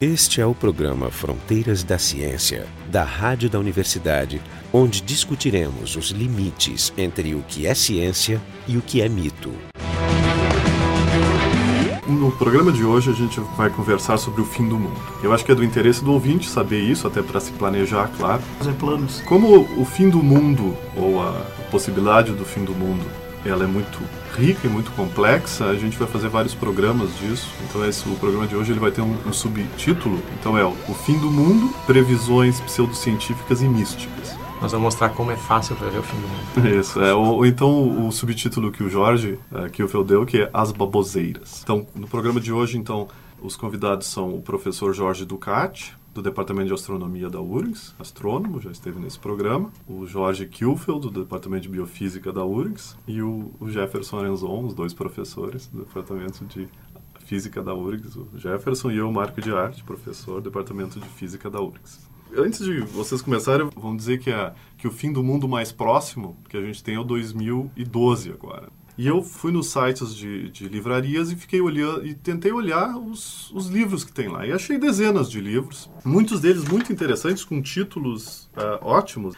Este é o programa Fronteiras da Ciência, da Rádio da Universidade, onde discutiremos os limites entre o que é ciência e o que é mito. No programa de hoje a gente vai conversar sobre o fim do mundo. Eu acho que é do interesse do ouvinte saber isso, até para se planejar, claro. Fazer planos. Como o fim do mundo, ou a possibilidade do fim do mundo, ela é muito rica e muito complexa, a gente vai fazer vários programas disso. Então esse, o programa de hoje ele vai ter um, um subtítulo, então é o, o Fim do Mundo, Previsões Pseudocientíficas e Místicas. Nós vamos mostrar como é fácil prever o fim do mundo. Isso, é, ou, ou então o subtítulo que o Jorge, é, que o Fel deu, que é As Baboseiras. Então, no programa de hoje, então, os convidados são o professor Jorge Ducati, do Departamento de Astronomia da URGS, astrônomo, já esteve nesse programa, o Jorge Kielfeld, do Departamento de Biofísica da URGS, e o, Jefferson Arenzon, os dois professores do Departamento de Física da URGS, o Jefferson e eu, Marco de Arte, professor do Departamento de Física da URGS. Antes de vocês começarem, vamos dizer que, a, que o fim do mundo mais próximo que a gente tem é o 2012 agora. E eu fui nos sites de, de livrarias e fiquei olhando e tentei olhar os, os, livros que tem lá. E achei dezenas de livros, muitos deles muito interessantes, com títulos uh, ótimos.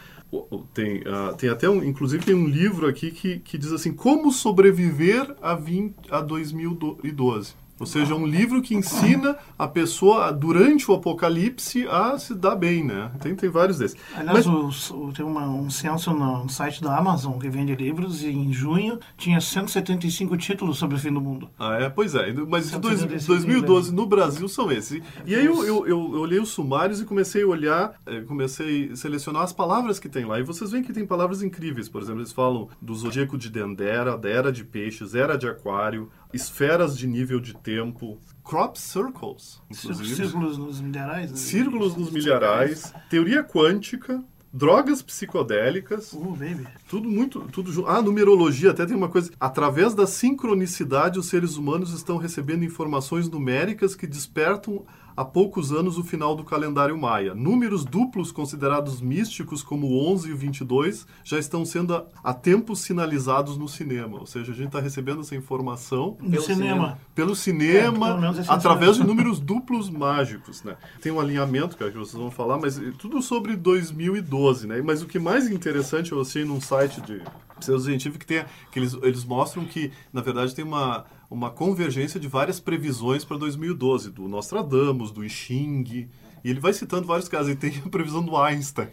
Tem, uh, tem até um, inclusive tem um livro aqui que, que diz assim como sobreviver a, 20, a 2012 ou seja, um livro que ensina a pessoa, durante o apocalipse, a se dar bem, né? Tem, tem vários desses. Aliás, Mas... o, o, tem uma, um censo no, site da Amazon que vende livros e em junho tinha 175 títulos sobre o fim do mundo. Ah, é? Pois é. Mas de 2012 no Brasil são esses. E aí eu, eu, eu, olhei os sumários e comecei a olhar, eh, comecei a selecionar as palavras que tem lá. E vocês veem que tem palavras incríveis. Por exemplo, eles falam do zodíaco de Dendera, da era de peixes, era de aquário, esferas de nível de tempo, crop circles, inclusive. Círculos nos milharais. Né? Círculos nos milharais, teoria quântica, drogas psicodélicas. Uh, baby. Tudo muito, tudo junto. Ah, numerologia, até tem uma coisa. Através da sincronicidade, os seres humanos estão recebendo informações numéricas que despertam há poucos anos o final do calendário maia. Números duplos considerados místicos, como o 11 e o 22, já estão sendo há tempos sinalizados no cinema. Ou seja, a gente está recebendo essa informação no pelo cinema. cinema. Pelo cinema, é, através de números duplos mágicos. Né? Tem um alinhamento que, é que vocês vão falar, mas tudo sobre 2012. Né? Mas o que mais interessante eu achei num site de pseudocientífico que, tem, que eles, eles mostram que, na verdade, tem uma uma convergência de várias previsões para 2012, do Nostradamus, do I Ching, e ele vai citando vários casos, e tem a previsão do Einstein.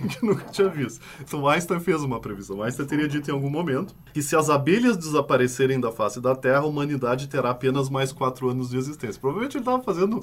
que nunca tinha visto. Então Einstein fez uma previsão. Einstein teria dito em algum momento que se as abelhas desaparecerem da face da Terra, a humanidade terá apenas mais quatro anos de existência. Provavelmente ele estava fazendo.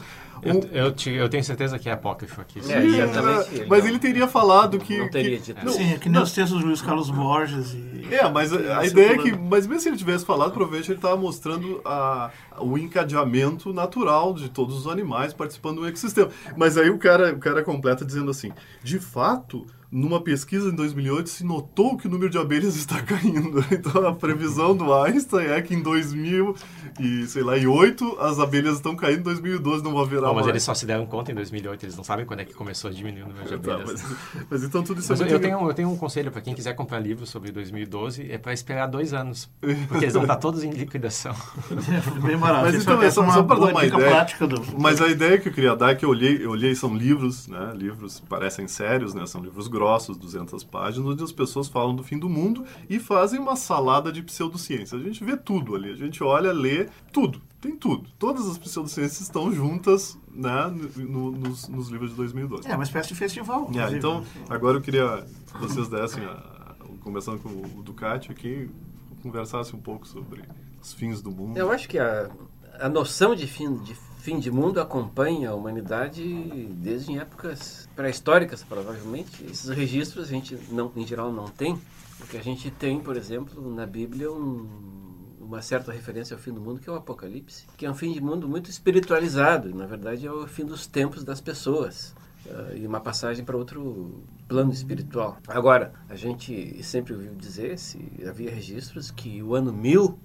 Um... Eu, eu, te, eu, tenho certeza que é apócrifo aqui. É, exatamente. mas ele teria falado que. Não teria dito. Que, não, Sim, é que nem os textos do Luiz Carlos Borges. E... É, mas a, a ideia é que. Mas mesmo se ele tivesse falado, provavelmente ele estava mostrando a, o encadeamento natural de todos os animais participando do ecossistema. Mas aí o cara, o cara completa dizendo assim: de fato numa pesquisa em 2008 se notou que o número de abelhas está caindo. Então a previsão do Einstein é que em 2000 e sei lá, e 8 as abelhas estão caindo, em 2012 não vai haverá Bom, mas mais. eles só se deram conta em 2008, eles não sabem quando é que começou a diminuir o número de tá, abelhas. Tá, mas, mas, então tudo isso mas é eu, tenho, eu tenho um conselho para quem quiser comprar livros sobre 2012, é para esperar dois anos, porque eles vão estar todos em liquidação. Bem barato. Mas então, é só, só para dar uma ideia. Do... Mas a ideia que eu queria dar é que eu olhei, eu olhei são livros, né? Livros parecem sérios, né? São livros grossos, 200 páginas, onde as pessoas falam do fim do mundo e fazem uma salada de pseudociência. A gente vê tudo ali, a gente olha, lê tudo, tem tudo. Todas as pseudociências estão juntas né, no, nos, nos, livros de 2012. É uma espécie de festival. É, então, agora eu queria que vocês dessem, a, começando com o Ducati aqui, conversassem um pouco sobre os fins do mundo. Eu acho que a, a noção de fim, de fim de mundo acompanha a humanidade desde épocas pré-históricas, provavelmente. Esses registros a gente, não, em geral, não tem. Porque a gente tem, por exemplo, na Bíblia, um, uma certa referência ao fim do mundo, que é o Apocalipse, que é um fim de mundo muito espiritualizado. Na verdade, é o fim dos tempos das pessoas. Uh, e uma passagem para outro plano espiritual. Agora, a gente sempre ouviu dizer, se havia registros, que o ano 1000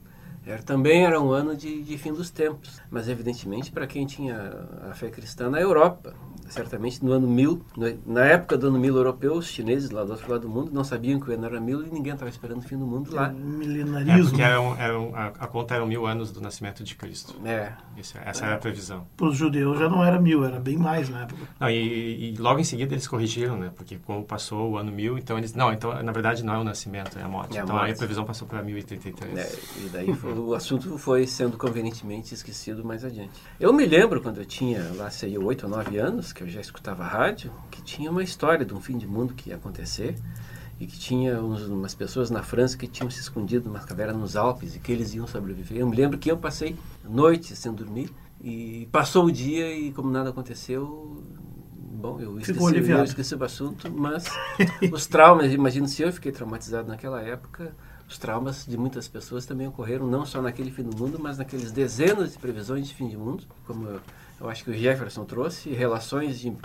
Era, também era um ano de, de fim dos tempos, mas evidentemente para quem tinha a fé cristã na Europa. Certamente no ano 1000, na época do ano 1000 europeu, os chineses lá do outro lado do mundo não sabiam que o ano era 1000 e ninguém estava esperando o fim do mundo lá. Milenarismo. É, era um, era um, a, a, conta era mil anos do nascimento de Cristo. É. Isso, essa é. era a previsão. Para os judeus já não era mil, era bem mais na época. Não, e, e, logo em seguida eles corrigiram, né? Porque como passou o ano 1000, então eles... Não, então na verdade não é o nascimento, é a morte. É a então morte. aí a previsão passou para 1083. É, e daí foi, o assunto foi sendo convenientemente esquecido mais adiante. Eu me lembro quando eu tinha, lá sei, 8 ou 9 anos, que eu já escutava rádio, que tinha uma história de um fim de mundo que ia acontecer e que tinha uns, umas pessoas na França que tinham se escondido numa caverna nos Alpes e que eles iam sobreviver. Eu me lembro que eu passei noites sem dormir e passou o dia e como nada aconteceu, bom, eu esqueci, eu esqueci o assunto, mas os traumas, imagino se eu fiquei traumatizado naquela época, os traumas de muitas pessoas também ocorreram, não só naquele fim do mundo, mas naqueles dezenas de previsões de fim de mundo, como eu, eu acho que o Jefferson trouxe, relações de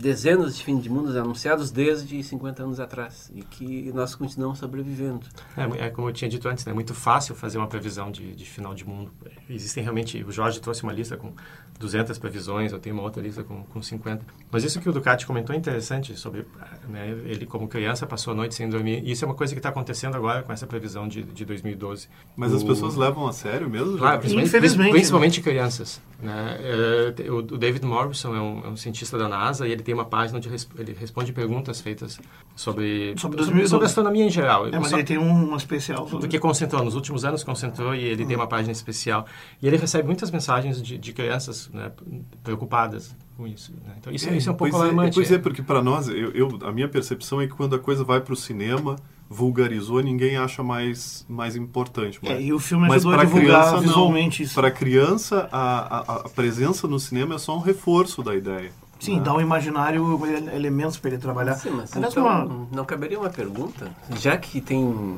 dezenas de fins de mundos anunciados desde 50 anos atrás e que nós continuamos sobrevivendo. É, é como eu tinha dito antes, é né? muito fácil fazer uma previsão de, de, final de mundo. Existem realmente, o Jorge trouxe uma lista com 200 previsões, eu tenho uma outra lista com, com 50. Mas isso que o Ducati comentou é interessante sobre, né, ele como criança passou a noite sem dormir. E isso é uma coisa que está acontecendo agora com essa previsão de, de 2012. Mas o... as pessoas levam a sério mesmo? Claro, principalmente, principalmente crianças. Né? É, o David Morrison é um, é um cientista da NASA e ele tem uma página onde ele responde perguntas feitas sobre, sobre, sobre, sobre astronomia em geral. É, mas Só, ele tem um especial. Sobre... Porque concentrou, nos últimos anos concentrou e ele tem uma página especial. E ele recebe muitas mensagens de, de crianças né, preocupadas com isso. Né? Então isso é, isso é um pouco pois é, alarmante. É, pois é, porque para nós, eu, eu, a minha percepção é que quando a coisa vai para o cinema vulgarizou, ninguém acha mais, mais importante. Mas, é, e o filme ajudou a divulgar criança, visualmente não. isso. Para a criança, a, a, presença no cinema é só um reforço da ideia. Sim, né? dá um imaginário elementos para ele trabalhar. Sim, mas então, uma... não caberia uma pergunta? Já que tem uh,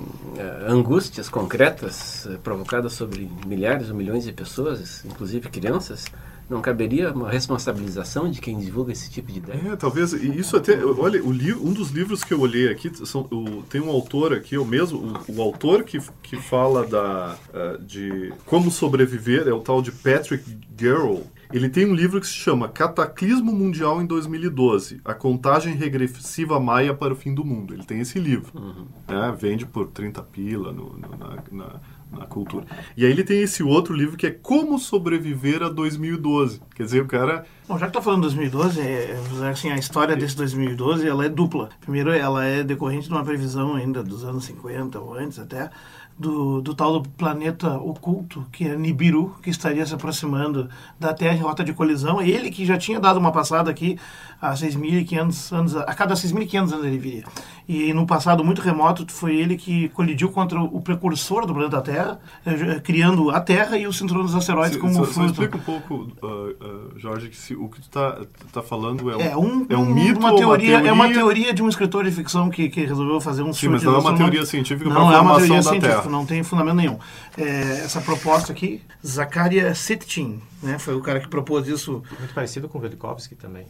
angústias concretas uh, provocadas sobre milhares ou milhões de pessoas, inclusive crianças, não caberia uma responsabilização de quem divulga esse tipo de ideia? É, talvez. E isso até. Olha, o li, um dos livros que eu olhei aqui são, o, tem um autor aqui, o mesmo. O, o autor que, que fala da, uh, de como sobreviver é o tal de Patrick Garrow. Ele tem um livro que se chama Cataclismo Mundial em 2012, a contagem regressiva maia para o fim do mundo. Ele tem esse livro. Uhum. Né? Vende por 30 pila no, no, na, na, na, cultura. E aí ele tem esse outro livro que é Como Sobreviver a 2012. Quer dizer, o cara... Bom, já que está falando de 2012, é, é, assim, a história desse 2012 ela é dupla. Primeiro, ela é decorrente de uma previsão ainda dos anos 50 ou antes até, do, do tal do planeta oculto, que é Nibiru, que estaria se aproximando da Terra em rota de colisão. Ele que já tinha dado uma passada aqui há 6.500 anos, a cada 6.500 anos ele viria. E no passado muito remoto foi ele que colidiu contra o precursor do planeta Terra, eh, criando a Terra e o cinturão dos asteroides se, como só, fruto. Só explica um pouco, uh, uh, Jorge, que se, o que tu está tá falando é um, é um, é um mito uma teoria, uma teoria, É uma teoria de um escritor de ficção que, que resolveu fazer um Sim, mas não é uma teoria científica para a formação da científica, Terra. Não tem fundamento nenhum. É, essa proposta aqui, Zakaria Sitchin, né, foi o cara que propôs isso. Muito parecido com o Velikovsky também.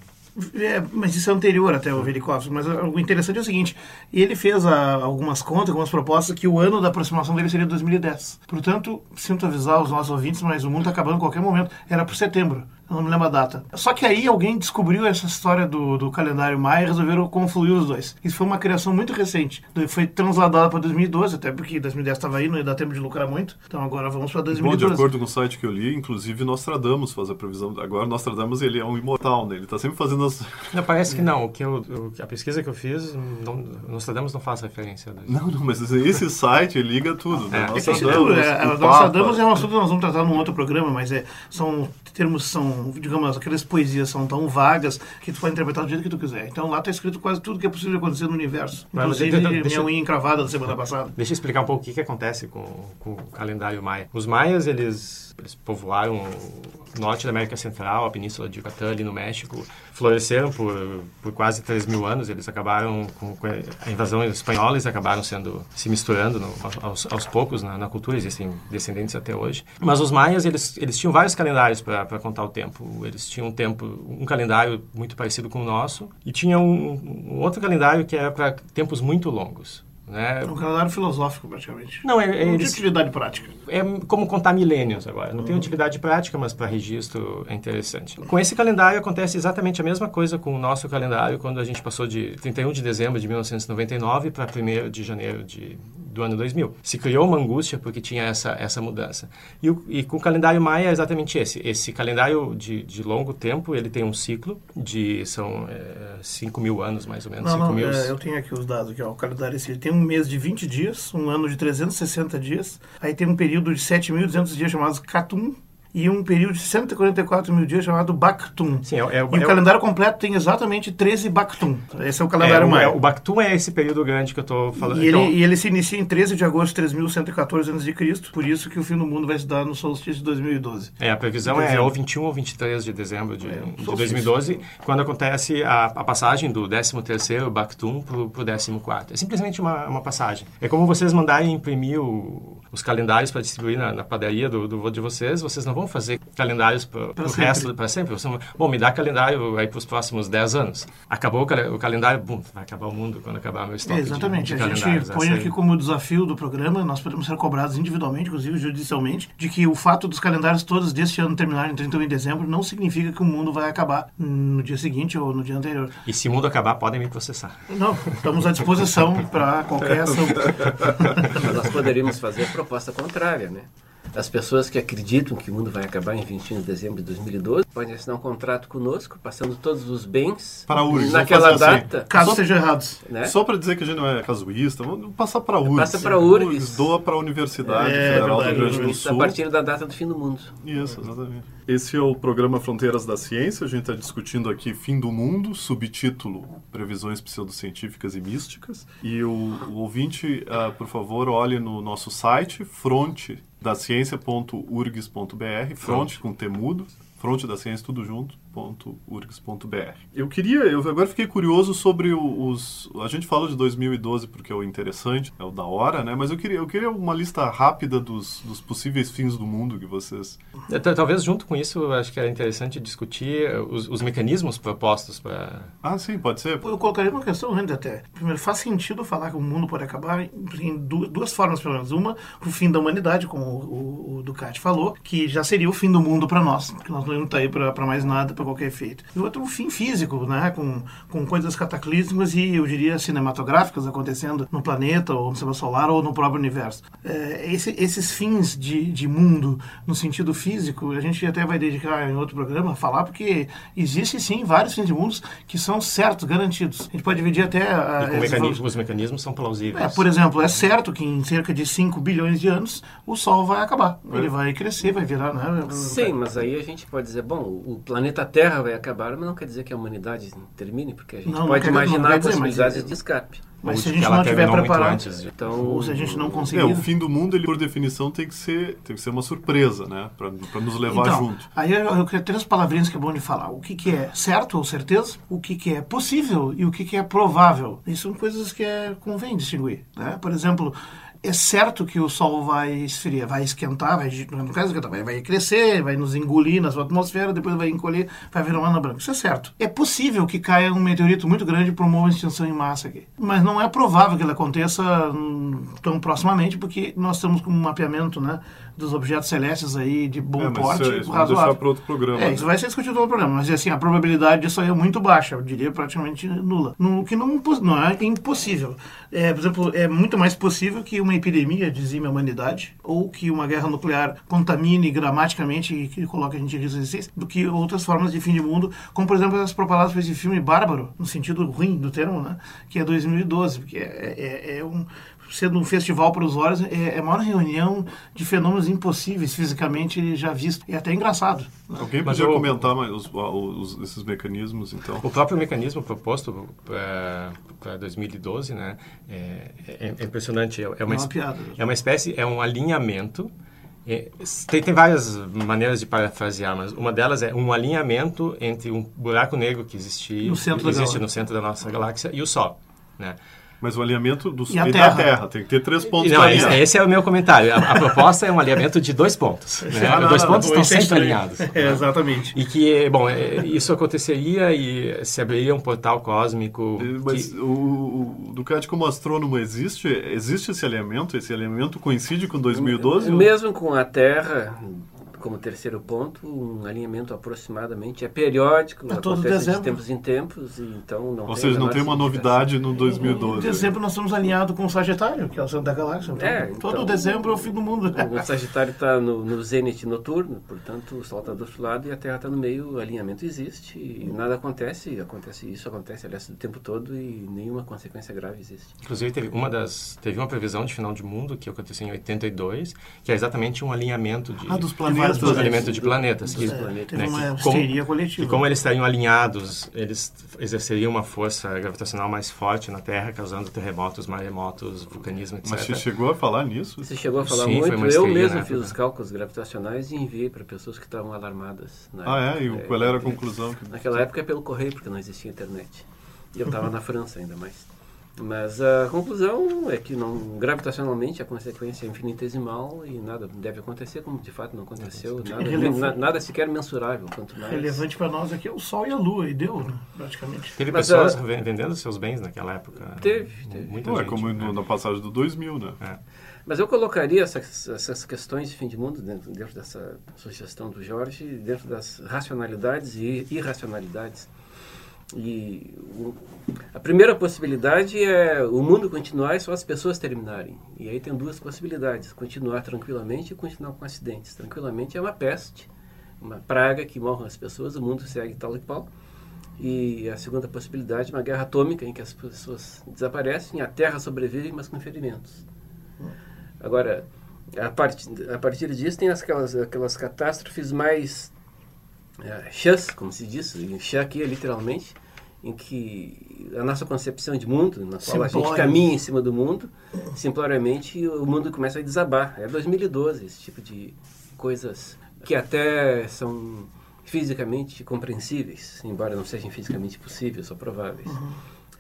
É, mas isso é anterior até o Velikovsky. Mas o interessante é o seguinte: ele fez a, algumas contas, algumas propostas que o ano da aproximação dele seria 2010. Portanto, sinto avisar os nossos ouvintes, mas o mundo está acabando a qualquer momento. Era para setembro não me lembro a data. Só que aí alguém descobriu essa história do, do calendário maia e resolveram confluir os dois. Isso foi uma criação muito recente. Foi transladada para 2012, até porque 2010 estava aí, não ia dar tempo de lucrar muito. Então agora vamos para 2012. Bom, de acordo com o site que eu li, inclusive Nostradamus faz a previsão. Agora Nostradamus ele é um imortal, né? Ele está sempre fazendo as... Não, parece que não. O que eu, a pesquisa que eu fiz, não, Nostradamus não faz referência. A não, não, mas esse site liga tudo. Né? É. Nostradamus, é, Nostradamus é um assunto que nós vamos tratar num outro programa, mas é, são termos, são, digamos, aquelas poesias são tão vagas que tu pode interpretar do jeito que tu quiser. Então lá está escrito quase tudo que é possível acontecer no universo. Inclusive deixa, minha unha encravada da semana passada. Deixa eu explicar um pouco o que, que acontece com, com o calendário maia. Os maias, eles, eles povoaram o norte da América Central, a península de Yucatán, ali no México, floresceram por, por quase 3 mil anos. Eles acabaram, com, com a invasão espanhola, eles acabaram sendo, se misturando no, aos, aos, poucos na, na, cultura, existem descendentes até hoje. Mas os maias, eles, eles tinham vários calendários para contar o tempo. Eles tinham um tempo, um calendário muito parecido com o nosso, e tinha um, um outro calendário que era para tempos muito longos. Né? É um calendário filosófico, praticamente. Não, é, é Não eles- de utilidade prática. é como contar milênios agora. Não tem utilidade prática, mas para registro é interessante. Com esse calendário acontece exatamente a mesma coisa com o nosso calendário quando a gente passou de 31 de dezembro de 1999 para 1 de janeiro de, do ano 2000. Se criou uma angústia porque tinha essa, essa mudança. E, o- e com o calendário maia é exatamente esse. Esse calendário de, de longo tempo, ele tem um ciclo de, são 5 mil anos mais ou menos. Não, 5 não, mil... é, eu tenho aqui os dados, aqui, ó, o calendário esse, ele tem um mês de 20 dias, um ano de 360 dias, aí tem um período de 7.200 dias chamado Catum e um período de 144 mil dias chamado Bactum. Sim, é, é, E é o calendário completo tem exatamente 13 Bactum. Esse é o é, calendário maia. é, o Bactum é esse período grande que eu estou falando. E ele, Então, e ele se inicia em 13 de agosto de 3114 a.C., por isso que o fim do mundo vai se dar no solstício de 2012. É, a previsão é ou 21 ou 23 de dezembro de, de solstício. 2012, quando acontece a, a passagem do 13º Bactum para o 14º. É simplesmente uma, uma passagem. É como vocês mandarem imprimir o- os calendários para distribuir na, na padaria do, do de vocês, vocês não vão fazer calendários para o resto, para sempre. Vocês vão, bom, me dá calendário aí para os próximos 10 anos. Acabou o, cale- o calendário, bum, vai acabar o mundo quando acabar meu estoque É, exatamente. de, de a gente calendários. põe aqui aí. como desafio do programa, nós podemos ser cobrados individualmente, inclusive judicialmente, de que o fato dos calendários todos deste ano terminarem em 31 de dezembro não significa que o mundo vai acabar no dia seguinte ou no dia anterior. E se o mundo acabar, podem me processar. Não, estamos à disposição para qualquer ação. Mas nós poderíamos fazer a proposta contrária, né? As pessoas que acreditam que o mundo vai acabar em 21 de dezembro de 2012 podem assinar um contrato conosco, passando todos os bens Para a URGS, naquela assim. data. Caso Só- estejam errados. Né? Só para dizer que a gente não é casuísta, vamos passar para a URGS. Passa pra URGS. Doa para a Universidade É Federal verdade, do Rio Grande do Isso a Sul. partir da data do fim do mundo. Isso, exatamente. Esse é o programa Fronteiras da Ciência. A gente está discutindo aqui Fim do Mundo, subtítulo Previsões Pseudocientíficas e Místicas. E o, o ouvinte, ah, por favor, olhe no nosso site, frontedaciencia.urgs.br, fronte. com temudo, fronte da ciência tudo junto, ponto urgs.br. Eu queria, eu agora fiquei curioso sobre os, a gente fala de 2012 porque é o interessante, é o da hora, né? Mas eu queria, eu queria uma lista rápida dos, dos possíveis fins do mundo que vocês É, tal- Talvez junto com isso, eu acho que é interessante discutir eh, os, os mecanismos propostos para Ah, sim, pode ser. Eu colocaria uma questão antes até. Primeiro, faz sentido falar que o mundo pode acabar em em du- duas formas, pelo menos. Uma, o fim da humanidade, como o, o, o Ducati falou, que já seria o fim do mundo para nós, porque nós não íamos estar aí para mais nada, para qualquer efeito. E outro, o fim físico, né, com, com coisas cataclísmicas e, eu diria, cinematográficas acontecendo no planeta, ou no sistema solar, ou no próprio universo. É, esse- esses fins de, de mundo, no sentido físico, a gente até vai dedicar em outro programa a falar, porque existe sim vários fins de mundos que são certos, garantidos. A gente pode dividir até... a- e com esses mecanismos, os mecanismos são plausíveis. é, por exemplo, é certo que em cerca de 5 bilhões de anos o Sol vai acabar. Ele vai crescer, vai virar, né? Sim, mas aí a gente pode dizer, bom, o planeta Terra vai acabar, mas não quer dizer que a humanidade termine, porque a gente Não, não pode quer- não imaginar quer mas- possibilidades de escape. Mas se a gente não tiver preparado, de- Então, ou se a gente não É, conseguir... o fim do mundo, ele por definição tem que ser, tem que ser uma surpresa, né? Pra, pra nos levar então, junto. aí eu, eu queria três palavrinhas que é bom de falar. O que, que é certo ou certeza, o que, que é possível e o que, que é provável. Isso são coisas que é, convém distinguir. Né? Por exemplo, é certo que o Sol vai esfriar, vai esquentar, vai, no caso, vai, crescer, vai nos engolir na sua atmosfera, depois vai encolher, vai virar uma ana branca. Isso é certo. É possível que caia um meteorito muito grande e promova extinção em massa aqui. Mas não é provável que ele aconteça hum, tão proximamente, porque nós estamos com um mapeamento né, dos objetos celestes aí de bom É, porte, isso, é- isso vamos razoável. para outro programa. É, né? isso vai ser discutido no programa, mas assim, a probabilidade disso aí é muito baixa, eu diria praticamente nula. No, que não, não é impossível. É, por exemplo, é muito mais possível que uma epidemia dizime a humanidade, ou que uma guerra nuclear contamine gramaticamente e que coloque a gente em risco de existência, do que outras formas de fim de mundo, como por exemplo as propaladas por esse filme Bárbaro, no sentido ruim do termo, né? Que é 2012, porque é, é- é um sendo um festival para os olhos, é, é a maior reunião de fenômenos impossíveis fisicamente já vistos. É até engraçado. né? Alguém Mas podia eu- comentar mais os, os- esses mecanismos, então? O próprio mecanismo proposto para 2012, né, é, é- é impressionante. É, é É uma, uma es- piada. é uma espécie, é um alinhamento. é, tem, tem várias maneiras de parafrasear, mas uma delas é um alinhamento entre um buraco negro que existe, No centro da existe galáxia. no centro da nossa galáxia e o Sol, né? Mas o alinhamento do E a e da Terra? Terra. Tem que ter três pontos Não, esse, alinhados. esse é o meu comentário. A, a proposta é um alinhamento de dois pontos. Né? Ah, dois não, pontos não, estão é sempre estranho. alinhados. É, exatamente. E que, bom, é, isso aconteceria e se abriria um portal cósmico. Mas que- o, o Ducati como astrônomo existe? Existe esse alinhamento? Esse alinhamento coincide com 2012? Mesmo com a Terra como terceiro ponto, um alinhamento aproximadamente é periódico, É todo acontece dezembro. de tempos em tempos, e então não Ou tem seja, a não tem uma novidade no Em 2012. dezembro nós estamos alinhados com o Sagitário, que é o centro da galáxia. Então, É, todo então- dezembro é o fim do mundo. O Sagitário está no, no zênite noturno, portanto o Sol está do outro lado e a Terra está no meio, o alinhamento existe e nada acontece, acontece isso, acontece aliás o tempo todo e nenhuma consequência grave existe. Inclusive, teve uma, das, teve uma previsão de final de mundo que aconteceu em 82, que é exatamente um alinhamento de, Ah, dos vários planetas. dos alinhamento de planetas. Que-. Teve né, que como-. E como eles estariam alinhados, eles exerceriam uma força gravitacional mais forte na Terra, causando terremotos, maremotos, vulcanismo, etc. Mas você chegou a falar nisso? Você chegou a falar Sim, foi muito, eu mesmo na fiz época. os cálculos gravitacionais e enviei para pessoas que estavam alarmadas. na Ah, época. é? E qual era a conclusão? Que... Naquela época é pelo correio, porque não existia internet. E eu estava na França ainda mais. Mas a conclusão é que não, gravitacionalmente a consequência é infinitesimal e nada deve acontecer, como de fato não aconteceu. Nada, nada sequer mensurável, quanto mais. relevante para nós aqui é o Sol e a Lua, e deu, né, praticamente. Teve Mas, pessoas ah, ven- vendendo seus bens naquela época. Teve, teve. Muita Não, é gente. como né? no- na passagem do 2000, né? É. Mas eu colocaria essas, essas questões de fim de mundo dentro, dentro dessa sugestão do Jorge, dentro das racionalidades e irracionalidades. E o- a primeira possibilidade é o mundo continuar e só as pessoas terminarem. E aí tem duas possibilidades: continuar tranquilamente e continuar com acidentes. Tranquilamente é uma peste, uma praga que morram as pessoas, o mundo segue tal e qual. E a segunda possibilidade é uma guerra atômica em que as pessoas desaparecem, a Terra sobrevive, mas com ferimentos. Agora, a partir, a partir disso tem aquelas, aquelas catástrofes mais é, chãs, como se diz, chã aqui é literalmente, em que a nossa concepção de mundo, na qual a gente caminha em cima do mundo, simploriamente o mundo começa a desabar. É 2012 esse tipo de coisas que até são fisicamente compreensíveis, embora não sejam fisicamente possíveis ou prováveis.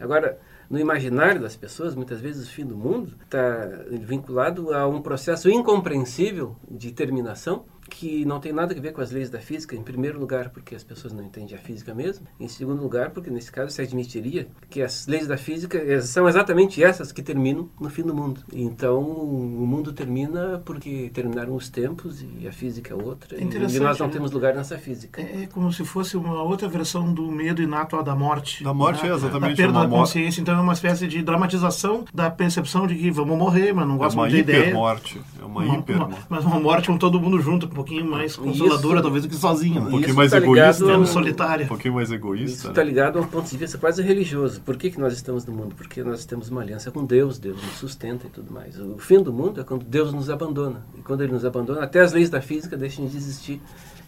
Agora, no imaginário das pessoas, muitas vezes o fim do mundo está vinculado a um processo incompreensível de terminação que não tem nada a ver com as leis da física, em primeiro lugar, porque as pessoas não entendem a física mesmo, em segundo lugar, porque nesse caso se admitiria que as leis da física eh, são exatamente essas que terminam no fim do mundo. Então, o mundo termina porque terminaram os tempos e a física é outra, É e nós não né? temos lugar nessa física. É como se fosse uma outra versão do medo inato da morte. Da morte, né? é, exatamente, Da perda uma da consciência. Então é uma espécie de dramatização da percepção de que vamos morrer, mas não É gosto uma muito da ideia. hipermorte. É uma, Uma- hiper. uma- mas uma morte com todo mundo junto, pouquinho mais consoladora, Isso- talvez, do que sozinho. Um né? pouquinho Isso mais tá egoísta. né? ao- Menos solitária. Um pouquinho mais Isso egoísta. está né? ligado a um ponto de vista quase religioso. Por que, que nós estamos no mundo? Porque nós temos uma aliança com Deus, Deus nos sustenta e tudo mais. O fim do mundo é quando Deus nos abandona. E quando Ele nos abandona, até as leis da física deixam de existir.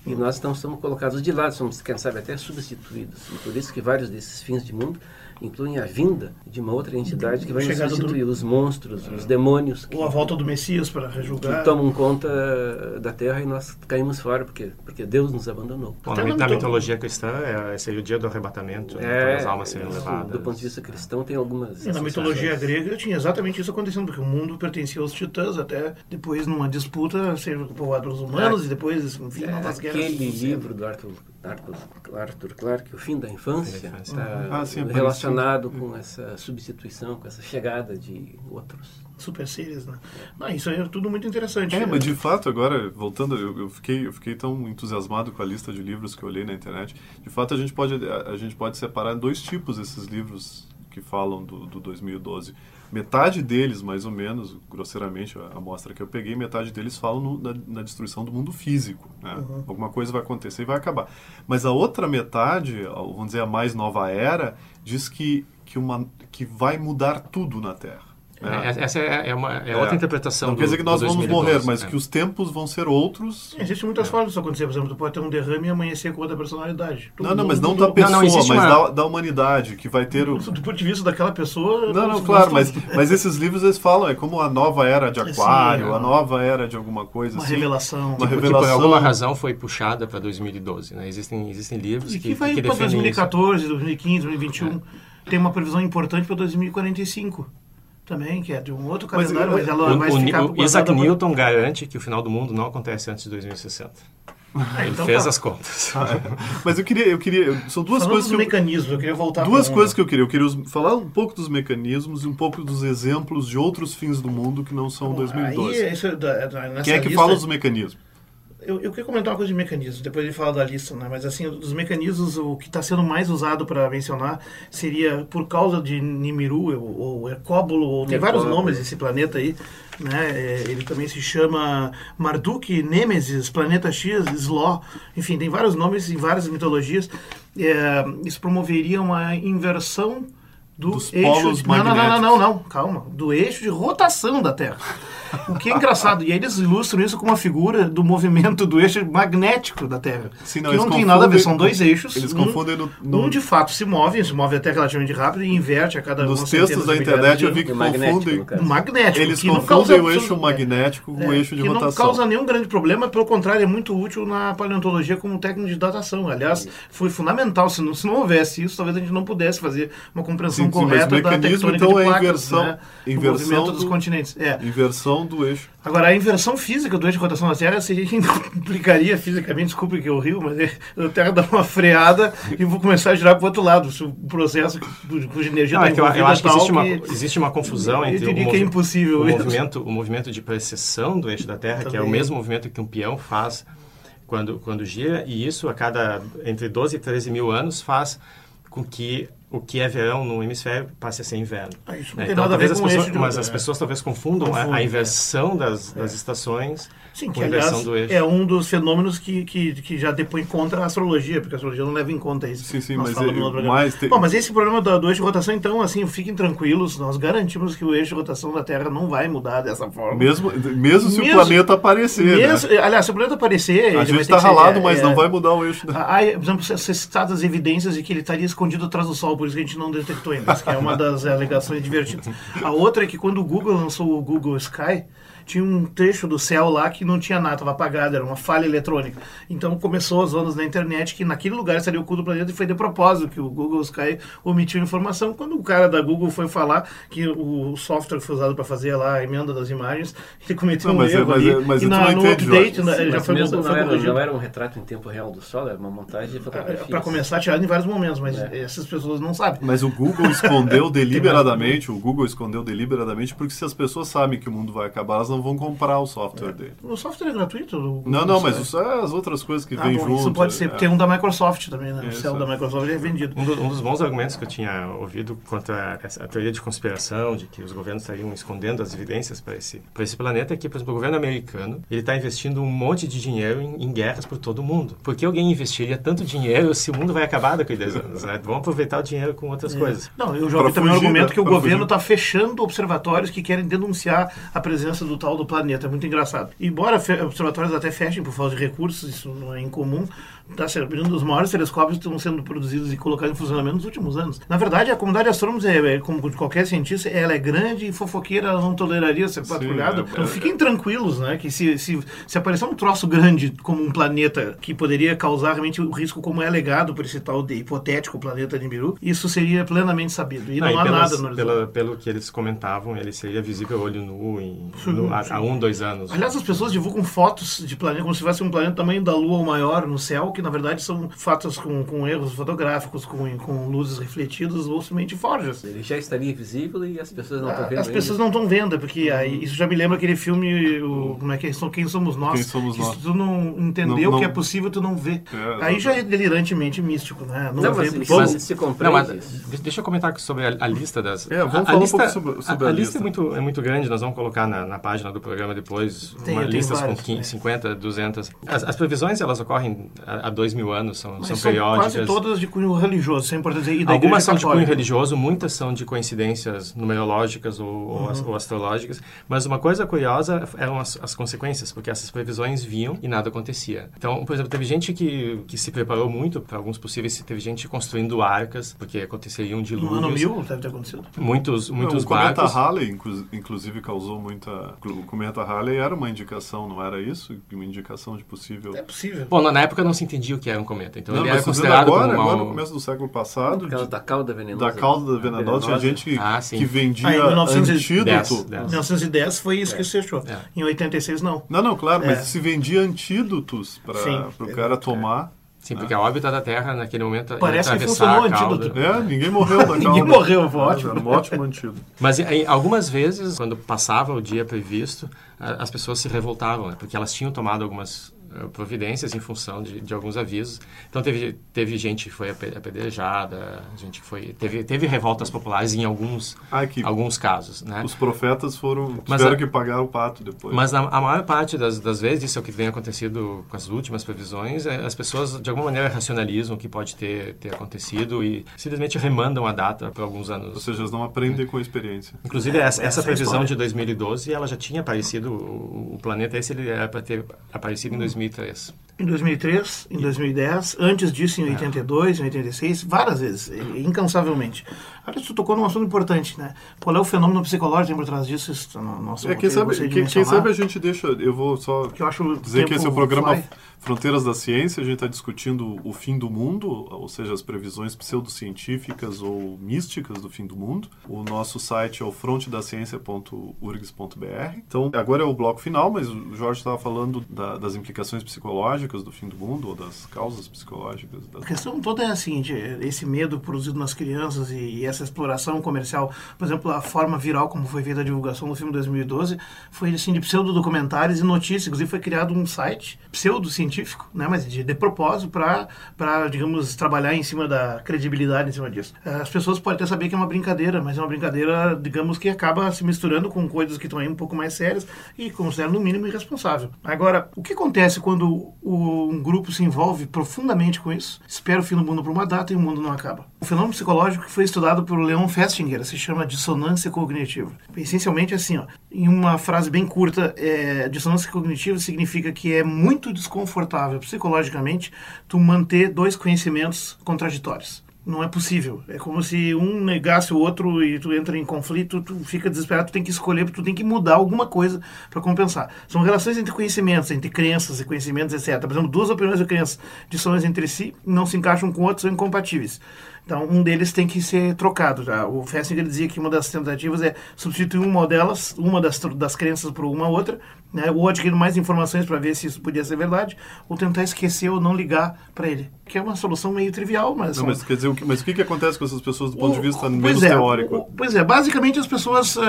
E nós então somos colocados de lado, somos, quem sabe, até substituídos. E por isso que vários desses fins de mundo incluem a vinda de uma outra entidade que vai nos Chegada do- substituir. Os monstros, os demônios que, Ou a volta do Messias para que rejulgar. tomam conta da Terra e nós caímos fora, porque, porque Deus nos abandonou. Bom, na, na na mito- mitologia cristã, é, seria o dia do arrebatamento, né, É, as almas seriam isso, levadas. do ponto de vista cristão, tem algumas. E na mitologia grega tinha exatamente isso acontecendo, porque o mundo pertencia aos titãs, até depois numa disputa ser povoado pelos humanos e depois, enfim, É, novas guerras. aquele livro do Arthur, Arthur, Arthur Clarke, O Fim da Infância, está Ah, sim, apareceu. relacionado com essa substituição, com essa chegada de outros. Super series, né? Não, isso aí é tudo muito interessante. É, mas de fato, agora, voltando, eu, eu fiquei, eu fiquei tão entusiasmado com a lista de livros que eu olhei na internet. De fato, a gente pode, a, a gente pode separar em dois tipos esses livros que falam do, do 2012. Metade deles, mais ou menos, grosseiramente, a amostra que eu peguei, metade deles falam no- na, na destruição do mundo físico. Né? Alguma coisa vai acontecer e vai acabar. Mas a outra metade, vamos dizer, a mais nova era, diz que, que, uma, que vai mudar tudo na Terra. Né? É, essa é, é uma, é É. outra interpretação Não quer dizer que nós vamos 2012, morrer, mas que os tempos vão ser outros. Existem muitas formas disso acontecer. Por exemplo, tu pode ter um derrame e amanhecer com outra personalidade. Todo Não, não, mas não da não, pessoa, existe mas uma- da, da humanidade, que vai ter o... Do ponto de vista daquela pessoa. Não, não, claro, mas, mas esses livros eles falam, é como a nova era de aquário, é. a nova era de alguma coisa Uma assim. revelação. Uma Tipo, revelação. por alguma razão foi puxada para 2012, né? Existem, existem livros E que, que vai que para defendem isso. 2014, 2015, 2021. Tem uma previsão importante para 2045. Também, que é de um outro Mas, calendário, mas, o- ela O, vai o, ficar o Isaac guardada por- Newton garante que o final do mundo não acontece antes de 2060. Ele então fez tá. as contas. Mas eu queria, eu queria, são duas Falando coisas que eu, mecanismos, eu queria voltar duas coisas que eu queria. Eu queria os- falar um pouco dos mecanismos e um pouco dos exemplos de outros fins do mundo que não são Bom, 2012. Aí, isso, é da- da- nessa Quem é que lista- fala dos mecanismos? Eu, eu queria comentar uma coisa de mecanismos, depois de falar da lista, né? Mas assim, dos mecanismos, o que está sendo mais usado para mencionar seria por causa de Nimiru, ou, ou Hercóbulo, ou tem vários nomes esse planeta aí, né? É, ele também se chama Marduk, Nêmesis, Planeta X, Sló, enfim, tem vários nomes em várias mitologias. É, isso promoveria uma inversão do Dos eixo. polos de- não, não, não, não, não, calma. Do eixo de rotação da Terra. O que é engraçado. E aí eles ilustram isso com uma figura do movimento do eixo magnético da Terra. Sim, não, que não tem nada a ver, são dois eixos. eles um, confundem no- no- um de fato se move, se move até relativamente rápido e inverte a cada Nos textos da internet eu vi que magnético, confundem. magnético. Eles que não confundem causa o eixo absolut- magnético com o é, eixo de que rotação. não causa nenhum grande problema, pelo contrário, é muito útil na paleontologia como técnica de datação. Aliás, foi fundamental. Se não, se não houvesse isso, talvez a gente não pudesse fazer uma compreensão Sim, sim, mas correta o da mecanismo, tectônica então, de é placas, inversão- né? do inversão movimento dos do- continentes. É. Inversão do eixo. Agora, a inversão física do eixo de rotação da Terra seria que implicaria fisicamente, desculpe que eu rio, mas é, a Terra dá uma freada e vou começar a girar para o outro lado. Se o processo cu- cuja energia Não, está é que eu, eu acho que existe uma, que- existe uma confusão Eu entre o, é impossível o movimento, o movimento de precessão do eixo da Terra, que é o Também. mesmo movimento que um peão faz quando, quando gira, e isso a cada entre 12 e 13 mil anos faz com que o que é verão no hemisfério passe a ser inverno. Ah, isso não né? tem Então, nada a ver com pessoas, mas as é. pessoas talvez confundam a- Confundem, a, é. inversão das, das estações Sim, que aliás é um dos fenômenos que, que, que já depõe contra a astrologia, porque a astrologia não leva em conta isso. Sim, sim, Nós mas é- mas Bom, mas esse problema do, do eixo de rotação, então, assim, fiquem tranquilos, nós garantimos que o eixo de rotação da Terra não vai mudar dessa forma. Mesmo, mesmo se Mesmo- o planeta aparecer, Mesmo- né? aliás, se o planeta aparecer, A gente está ser- ralado, é, mas é, não vai mudar o eixo da... Há, por exemplo, ser citadas evidências de que ele estaria escondido atrás do Sol, por isso que a gente não detectou ainda, que é uma das alegações divertidas. A outra é que quando o Google lançou o Google Sky, tinha um trecho do céu lá que não tinha nada, estava apagado, era uma falha eletrônica. Então começou as ondas na internet que naquele lugar estaria oculto o planeta e foi de propósito que o Google Sky omitiu informação. Quando o cara da Google foi falar que o software que foi usado para fazer lá a emenda das imagens, ele cometeu Não, um mas é- erro mas ali. é- mas e na, não no update Jorge. né, ele já foi, mesmo foi não era, não era um retrato em tempo real do Sol, era uma montagem de fotografias. Para começar, tirado em vários momentos, mas É. essas pessoas não sabem. Mas o Google escondeu deliberadamente, o Google escondeu deliberadamente, porque se as pessoas sabem que o mundo vai acabar, elas não vão comprar o software dele. O software é gratuito? Não, não, mas os- as outras coisas que Ah, vêm bom, junto. isso pode ser, é. porque tem um da Microsoft também, né? O Isso. céu da Microsoft é vendido. Um, do- um dos bons argumentos que eu tinha ouvido contra essa, a teoria de conspiração, de que os governos estariam escondendo as evidências para esse, para esse planeta, é que, por exemplo, o governo americano ele está investindo um monte de dinheiro em, em guerras por todo o mundo. Por que alguém investiria tanto dinheiro se o mundo vai acabar daqui a 10 anos? Né? Vamos aproveitar o dinheiro com outras coisas. Não, eu já Pra também o fugir, argumento né? que o Pra governo está fechando observatórios que querem denunciar a presença do tal do planeta. É muito engraçado. Embora observatórios até fechem por falta de recursos, isso não é incomum, está se abrindo um dos maiores telescópios que estão sendo produzidos e colocados em funcionamento nos últimos anos. Na verdade, a comunidade de astrônomos, é, é, como de qualquer cientista, ela é grande e fofoqueira, ela não toleraria ser patrulhada. é- então é- fiquem tranquilos, né? Que se, se, se aparecer um troço grande como um planeta que poderia causar realmente o risco como é alegado por esse tal de hipotético planeta Nibiru, isso seria plenamente sabido. E não, Ah, e há pelas- nada no horizonte. pela- pelo que eles comentavam, ele seria visível olho nu em, no- há, há um, dois anos. Aliás, as pessoas divulgam fotos de planeta como se fosse um planeta do tamanho da Lua ou maior no céu, que na verdade são fotos com, com erros fotográficos, com, com luzes refletidas ou simplesmente forjas. Ele já estaria visível e as pessoas não estão vendo As pessoas ainda. não estão vendo, porque aí, isso já me lembra aquele filme, o, como é que é? Quem Somos Nós? Quem Somos que Nós. Se tu não entendeu Não- que é não- possível, tu não vê. É, aí já é delirantemente místico, né? Não, Não, vê, mas, mas se Não, compreende mas isso. de- deixa eu comentar sobre a, a lista das. É, vamos a, a falar um lista, pouco sobre- sobre a, a lista. lista. é muito, é muito grande, nós vamos colocar na, na página do programa depois Tem, uma listas com várias, 15, né? 50, 200. As, as previsões elas ocorrem há, dois mil anos, são, mas são são periódicas. quase todas de cunho religioso, isso é importante dizer. Da Algumas são de cunho religioso, muitas são de coincidências numerológicas ou, ou as- ou astrológicas. Mas uma coisa curiosa eram as, as consequências, porque essas previsões vinham e nada acontecia. Então, por exemplo, teve gente que, que se preparou muito para alguns possíveis. Teve gente construindo arcas, porque aconteceriam dilúvios. No ano 1000 deve ter acontecido. Muitos, muitos o cometa barcos. Halley, inclu- inclusive, causou muita, o cometa Halley era uma indicação, não era isso? Uma indicação de possível... É possível. Bom, na época não se entendia o que era um cometa, então Não, ele mas era considerado agora, como agora, uma... no começo do século passado, Por causa de- da cauda venenosa. da cauda venenosa, tinha gente que, Ah, que vendia Ah, em 1910, antídoto. 10. Em 1910 foi isso que se achou. É. Em 86 não. Não, não, claro, É. mas se vendia antídotos para o cara tomar. Sim, porque a órbita da Terra, naquele momento, Parece que funcionou o antídoto. É, ninguém morreu da cauda. Ninguém morreu, foi ótimo. Era um ótimo antídoto. Mas em, algumas vezes, quando passava o dia previsto, as pessoas se revoltavam, né? porque elas tinham tomado algumas providências em função de, de alguns avisos. Então teve teve gente que foi ape- apedrejada, gente que foi teve teve revoltas populares em alguns Ah, alguns casos, né? os profetas foram Mas tiveram a- que pagar o pato depois. Mas a, a maior parte das, das vezes, isso é o que vem acontecido com as últimas previsões, é, as pessoas de alguma maneira racionalizam o que pode ter, ter acontecido e simplesmente remandam a data para alguns Ou anos. seja, eles não aprendem com a experiência. Inclusive, essa, essa essa é previsão história. de 2012, ela já tinha aparecido, o, o planeta esse ele era para ter aparecido em 2003. Em 2003, em 2010, antes disso em 82, em 86, várias vezes, incansavelmente. Aliás, tu tocou num assunto importante, né? Qual é o fenômeno psicológico que tem por trás disso? Isso no nosso É, quem sabe, quem, quem sabe a gente deixa. Eu vou só eu acho dizer que esse é o programa fly. Fronteiras da Ciência. A gente está discutindo o fim do mundo, ou seja, as previsões pseudocientíficas ou místicas do fim do mundo. O nosso site é o frontedaciencia.urgs.br. Então, agora é o bloco final, mas o Jorge estava falando da- das implicações psicológicas do fim do mundo, ou das causas psicológicas. Da... A questão toda é a seguinte, esse medo produzido nas crianças e, e essa exploração comercial, por exemplo, a forma viral como foi feita a divulgação do filme 2012, foi assim de pseudo-documentários e notícias, inclusive foi criado um site pseudo-científico, né, mas de, de propósito para, digamos, trabalhar em cima da credibilidade em cima disso. As pessoas podem até saber que é uma brincadeira, mas é uma brincadeira, digamos, que acaba se misturando com coisas que estão aí um pouco mais sérias e considero no mínimo irresponsável. Agora, o que acontece quando o- um grupo se envolve profundamente com isso, espera o fim do mundo por uma data e o mundo não acaba? O fenômeno psicológico que foi estudado por Leon Festinger se chama dissonância cognitiva. Essencialmente assim, ó, em uma frase bem curta, é, dissonância cognitiva significa que é muito desconfortável psicologicamente tu manter dois conhecimentos contraditórios. Não é possível. É como se um negasse o outro e tu entra em conflito, tu fica desesperado, tu tem que escolher, tu tem que mudar alguma coisa para compensar. São relações entre conhecimentos, entre crenças e conhecimentos, etc. Por exemplo, duas opiniões de crenças dissonantes entre si não se encaixam com outros, são incompatíveis. Então, um deles tem que ser trocado. Já. O Festinger dizia que uma das tentativas é substituir uma delas, uma das, das crenças por uma outra, né? ou adquirir mais informações para ver se isso podia ser verdade, ou tentar esquecer ou não ligar para ele. Que é uma solução meio trivial, mas... Não, mas quer dizer, o que, mas o que, que acontece com essas pessoas do ponto de vista o- menos é, teórico? o- Pois é, basicamente as pessoas ah,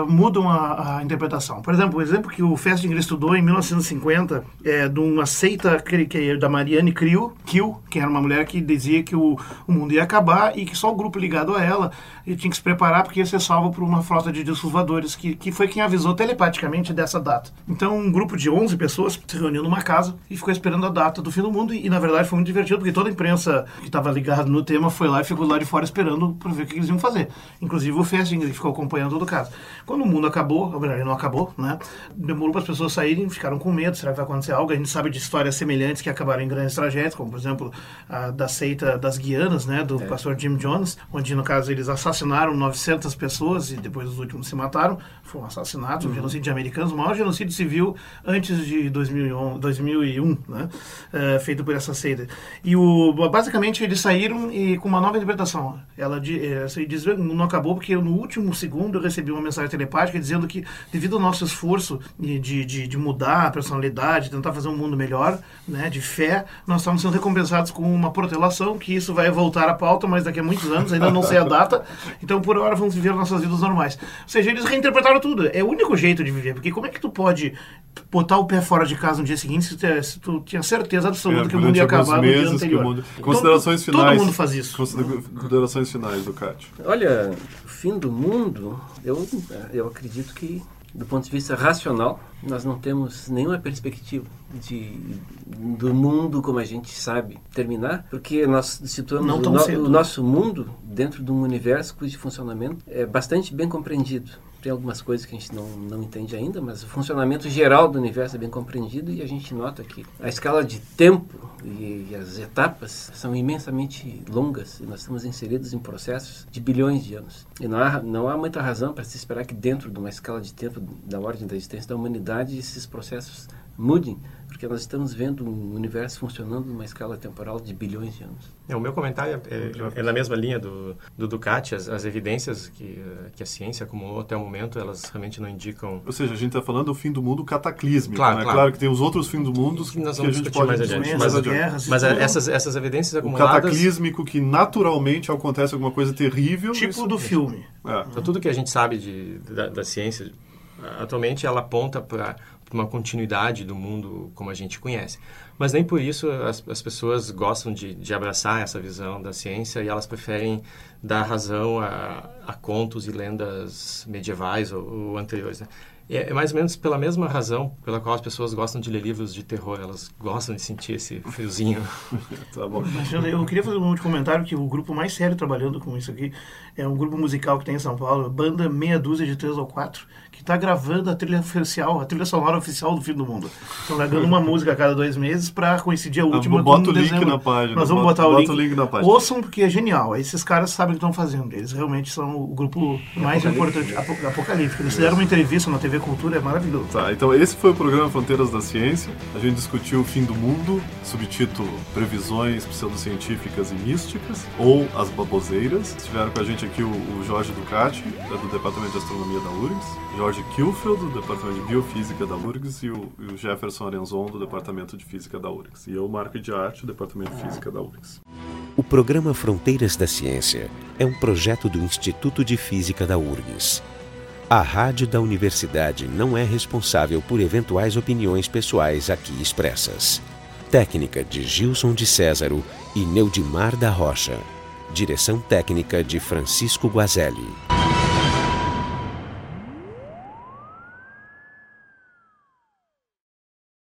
ah, mudam a, a interpretação. Por exemplo, o exemplo que o Festinger estudou em 1950 é de uma seita que, que é da Marianne Krill, Kiel, que era uma mulher que dizia que o, o mundo ia acabar e que só o grupo ligado a ela tinha que se preparar porque ia ser salvo por uma frota de discos voadores, que, que foi quem avisou telepaticamente dessa data. Então, um grupo de 11 pessoas se reuniu numa casa e ficou esperando a data do fim do mundo. E, e, na verdade, foi muito divertido, porque toda a imprensa que estava ligada no tema foi lá e ficou lá de fora esperando para ver o que eles iam fazer. Inclusive o Festinger, que ficou acompanhando todo o caso. Quando o mundo acabou, ou melhor, ele não acabou, né? Demorou para as pessoas saírem, ficaram com medo, será que vai acontecer algo? A gente sabe de histórias semelhantes que acabaram em grandes tragédias, como, por exemplo, a da seita das Guianas, né? Do pastor Jim Jones, onde, no caso, eles assassinaram 900 pessoas e depois os últimos se mataram. Foi um assassinato, um genocídio de americanos, o maior genocídio civil antes de 2001, 2001 né? Eh, feito por essa seita. E o, basicamente eles saíram e com uma nova interpretação. Ela se diz não acabou porque no último segundo eu recebi uma mensagem telepática dizendo que devido ao nosso esforço de, de, de, de mudar a personalidade, tentar fazer um mundo melhor, né, de fé, nós estamos sendo recompensados com uma protelação que isso vai voltar à pauta, mas daqui a muitos anos, ainda não sei a data. Então por hora vamos viver nossas vidas normais. Ou seja, eles reinterpretaram tudo. É o único jeito de viver, porque como é que tu pode botar o pé fora de casa no dia seguinte se tu, se tu tinha certeza absoluta É, que o mundo ia acabar no dia meses que anterior. o mundo- Todo- Considerações todo, finais. mundo faz isso. Considera- Considerações finais do Cátio. Olha, fim do mundo, eu, eu acredito que, do ponto de vista racional, nós não temos nenhuma perspectiva de, do mundo como a gente sabe terminar, porque nós situamos o, no- o nosso mundo dentro de um universo cujo funcionamento é bastante bem compreendido. Tem algumas coisas que a gente não, não entende ainda, mas o funcionamento geral do universo é bem compreendido e a gente nota que a escala de tempo e e as etapas são imensamente longas e nós estamos inseridos em processos de bilhões de anos. E não há, não há muita razão para se esperar que dentro de uma escala de tempo da ordem da existência da humanidade esses processos mudem porque nós estamos vendo um universo funcionando numa escala temporal de bilhões de anos. É, o meu comentário é, é, é na mesma linha do, do Ducati, as, as, evidências que, que a ciência acumulou até o momento, elas realmente não indicam... Ou seja, a gente está falando do fim do mundo cataclísmico, claro, né? claro. claro que tem os outros fins do mundo que, nós que a gente pode mais adiante. Mas, mas, guerras, mas essas, essas evidências acumuladas... O cataclísmico que naturalmente acontece alguma coisa terrível... Tipo isso, do filme. É. Então, tudo que a gente sabe de, da, da ciência, atualmente, ela aponta para uma continuidade do mundo como a gente conhece. Mas nem por isso as, as pessoas gostam de, de, abraçar essa visão da ciência e elas preferem dar razão a, a contos e lendas medievais ou, ou anteriores. Né? É, é mais ou menos pela mesma razão pela qual as pessoas gostam de ler livros de terror. Elas gostam de sentir esse friozinho. tá bom. Eu, queria fazer um último comentário que o grupo mais sério trabalhando com isso aqui é um grupo musical que tem em São Paulo, banda meia dúzia de três ou quatro, que está gravando a trilha oficial, a trilha sonora oficial do Fim do Mundo. Estão gravando uma música a cada dois meses para coincidir a Ah, última bota com o link dezembro. na página, Nós vamos bota- botar o bota link. o link na página. Ouçam porque é genial. Esses caras sabem o que estão fazendo. Eles realmente são o grupo mais importante, apo- apocalíptico. Eles fizeram uma entrevista na TV Cultura, é maravilhoso. Tá, então esse foi o programa Fronteiras da Ciência. A gente discutiu o fim do mundo, subtítulo Previsões pseudocientíficas e místicas, ou As Baboseiras. Estiveram com a gente aqui o, o Jorge Ducati, é do Departamento de Astronomia da URGS, Jorge Kilfeld, do Departamento de Biofísica da URGS, e o, e o Jefferson Arenzon, do Departamento de Física da URGS. E eu, Marco de Arte, do Departamento de Física da URGS. O programa Fronteiras da Ciência é um projeto do Instituto de Física da URGS. A rádio da universidade não é responsável por eventuais opiniões pessoais aqui expressas. Técnica de Gilson de Césaro e Neudimar da Rocha. Direção técnica de Francisco Guazelli.